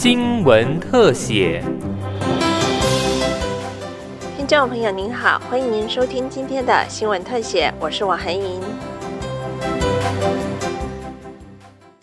新闻特写。听众朋友您好，欢迎您收听今天的新闻特写，我是王涵莹。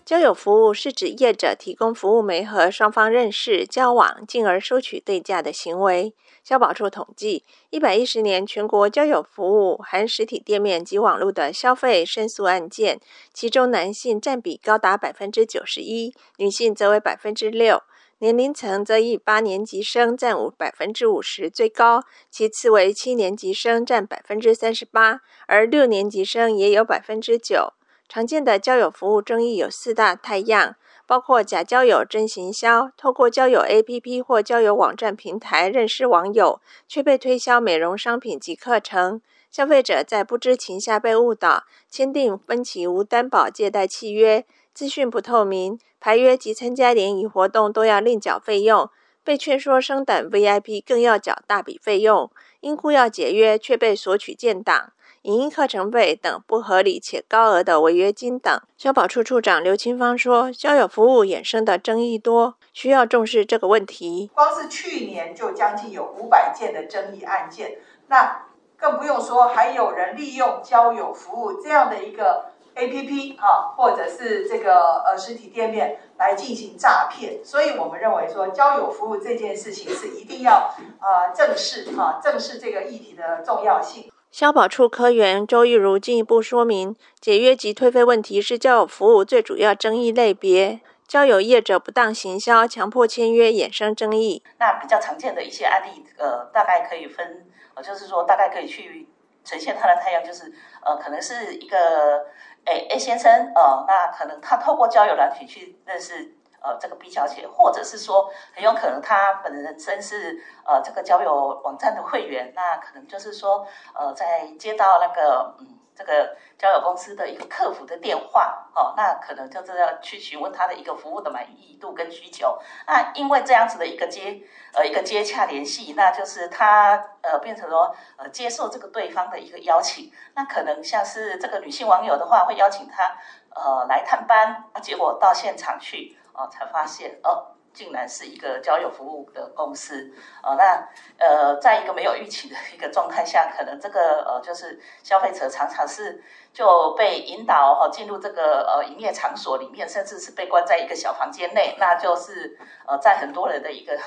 交友服务是指业者提供服务媒和双方认识、交往，进而收取对价的行为。消保处统计，一百一十年全国交友服务含实体店面及网络的消费申诉案件，其中男性占比高达百分之九十一，女性则为百分之六。年龄层则以八年级生占五百分之五十最高，其次为七年级生占百分之三十八，而六年级生也有百分之九。常见的交友服务争议有四大太样，包括假交友、真行销，透过交友 APP 或交友网站平台认识网友，却被推销美容商品及课程；消费者在不知情下被误导，签订分期无担保借贷契约，资讯不透明，排约及参加联谊活动都要另缴费用，被劝说升等 VIP 更要缴大笔费用，因故要解约却被索取建档。影音课程费等不合理且高额的违约金等，消保处处长刘清芳说：“交友服务衍生的争议多，需要重视这个问题。光是去年就将近有五百件的争议案件，那更不用说还有人利用交友服务这样的一个 APP 哈，或者是这个呃实体店面来进行诈骗。所以我们认为说，交友服务这件事情是一定要呃正视啊，正视这个议题的重要性。”消保处科员周玉如进一步说明，解约及退费问题是交友服务最主要争议类别，交友业者不当行销、强迫签约衍生争议。那比较常见的一些案例，呃，大概可以分，呃，就是说大概可以去呈现他的太阳，就是呃，可能是一个 A A 先生，呃，那可能他透过交友软体去认识。呃，这个 B 小姐，或者是说，很有可能她本人真是呃这个交友网站的会员，那可能就是说，呃，在接到那个嗯这个交友公司的一个客服的电话，哦，那可能就是要去询问他的一个服务的满意度跟需求。那因为这样子的一个接呃一个接洽联系，那就是他呃变成说呃接受这个对方的一个邀请，那可能像是这个女性网友的话，会邀请他呃来探班，啊，结果到现场去。哦，才发现哦，竟然是一个交友服务的公司哦。那呃，在一个没有预期的一个状态下，可能这个呃，就是消费者常常是就被引导哈进入这个呃营业场所里面，甚至是被关在一个小房间内，那就是呃，在很多人的一个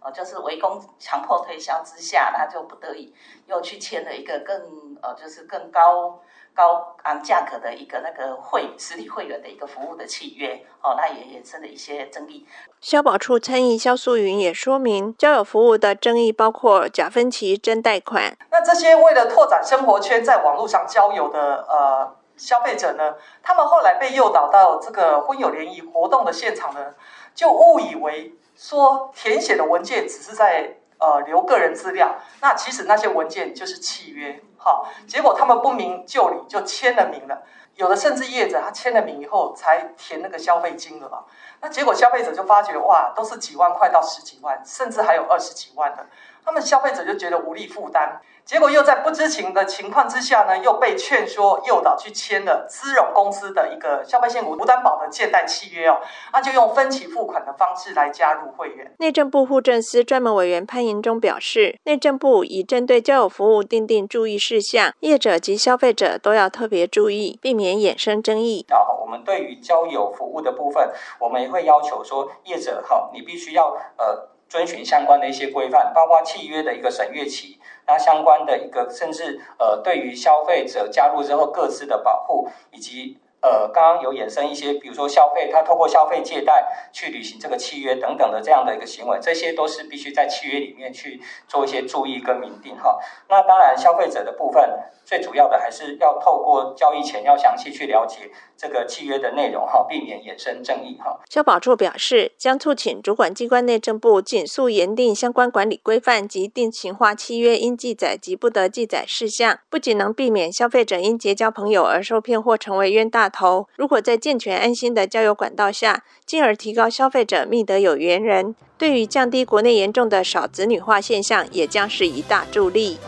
呃，就是围攻、强迫推销之下，他就不得已又去签了一个更呃，就是更高。高昂价格的一个那个会实体会员的一个服务的契约，哦，那也衍生了一些争议。消保处参议肖素云也说明，交友服务的争议包括假分期、真贷款。那这些为了拓展生活圈，在网络上交友的呃消费者呢，他们后来被诱导到这个婚友联谊活动的现场呢，就误以为说填写的文件只是在。呃，留个人资料，那其实那些文件就是契约，好，结果他们不明就里就签了名了，有的甚至业者他签了名以后才填那个消费金额，那结果消费者就发觉哇，都是几万块到十几万，甚至还有二十几万的，他们消费者就觉得无力负担。结果又在不知情的情况之下呢，又被劝说诱导去签了资融公司的一个消费性无无担保的借贷契约哦，那就用分期付款的方式来加入会员。内政部户政司专门委员潘银忠表示，内政部已针对交友服务订定注意事项，业者及消费者都要特别注意，避免衍生争议。然后，我们对于交友服务的部分，我们也会要求说，业者哈，你必须要呃遵循相关的一些规范，包括契约的一个审阅期。那相关的一个，甚至呃，对于消费者加入之后各自的保护，以及呃，刚刚有衍生一些，比如说消费，他透过消费借贷去履行这个契约等等的这样的一个行为，这些都是必须在契约里面去做一些注意跟明定哈。那当然，消费者的部分。最主要的还是要透过交易前要详细去了解这个契约的内容哈，避免衍生争议哈。消保处表示，将促请主管机关内政部紧速严定相关管理规范及定型化契约应记载及不得记载事项，不仅能避免消费者因结交朋友而受骗或成为冤大头，如果在健全安心的交友管道下，进而提高消费者觅得有缘人，对于降低国内严重的少子女化现象，也将是一大助力。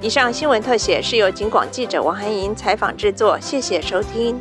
以上新闻特写是由警广记者王涵莹采访制作，谢谢收听。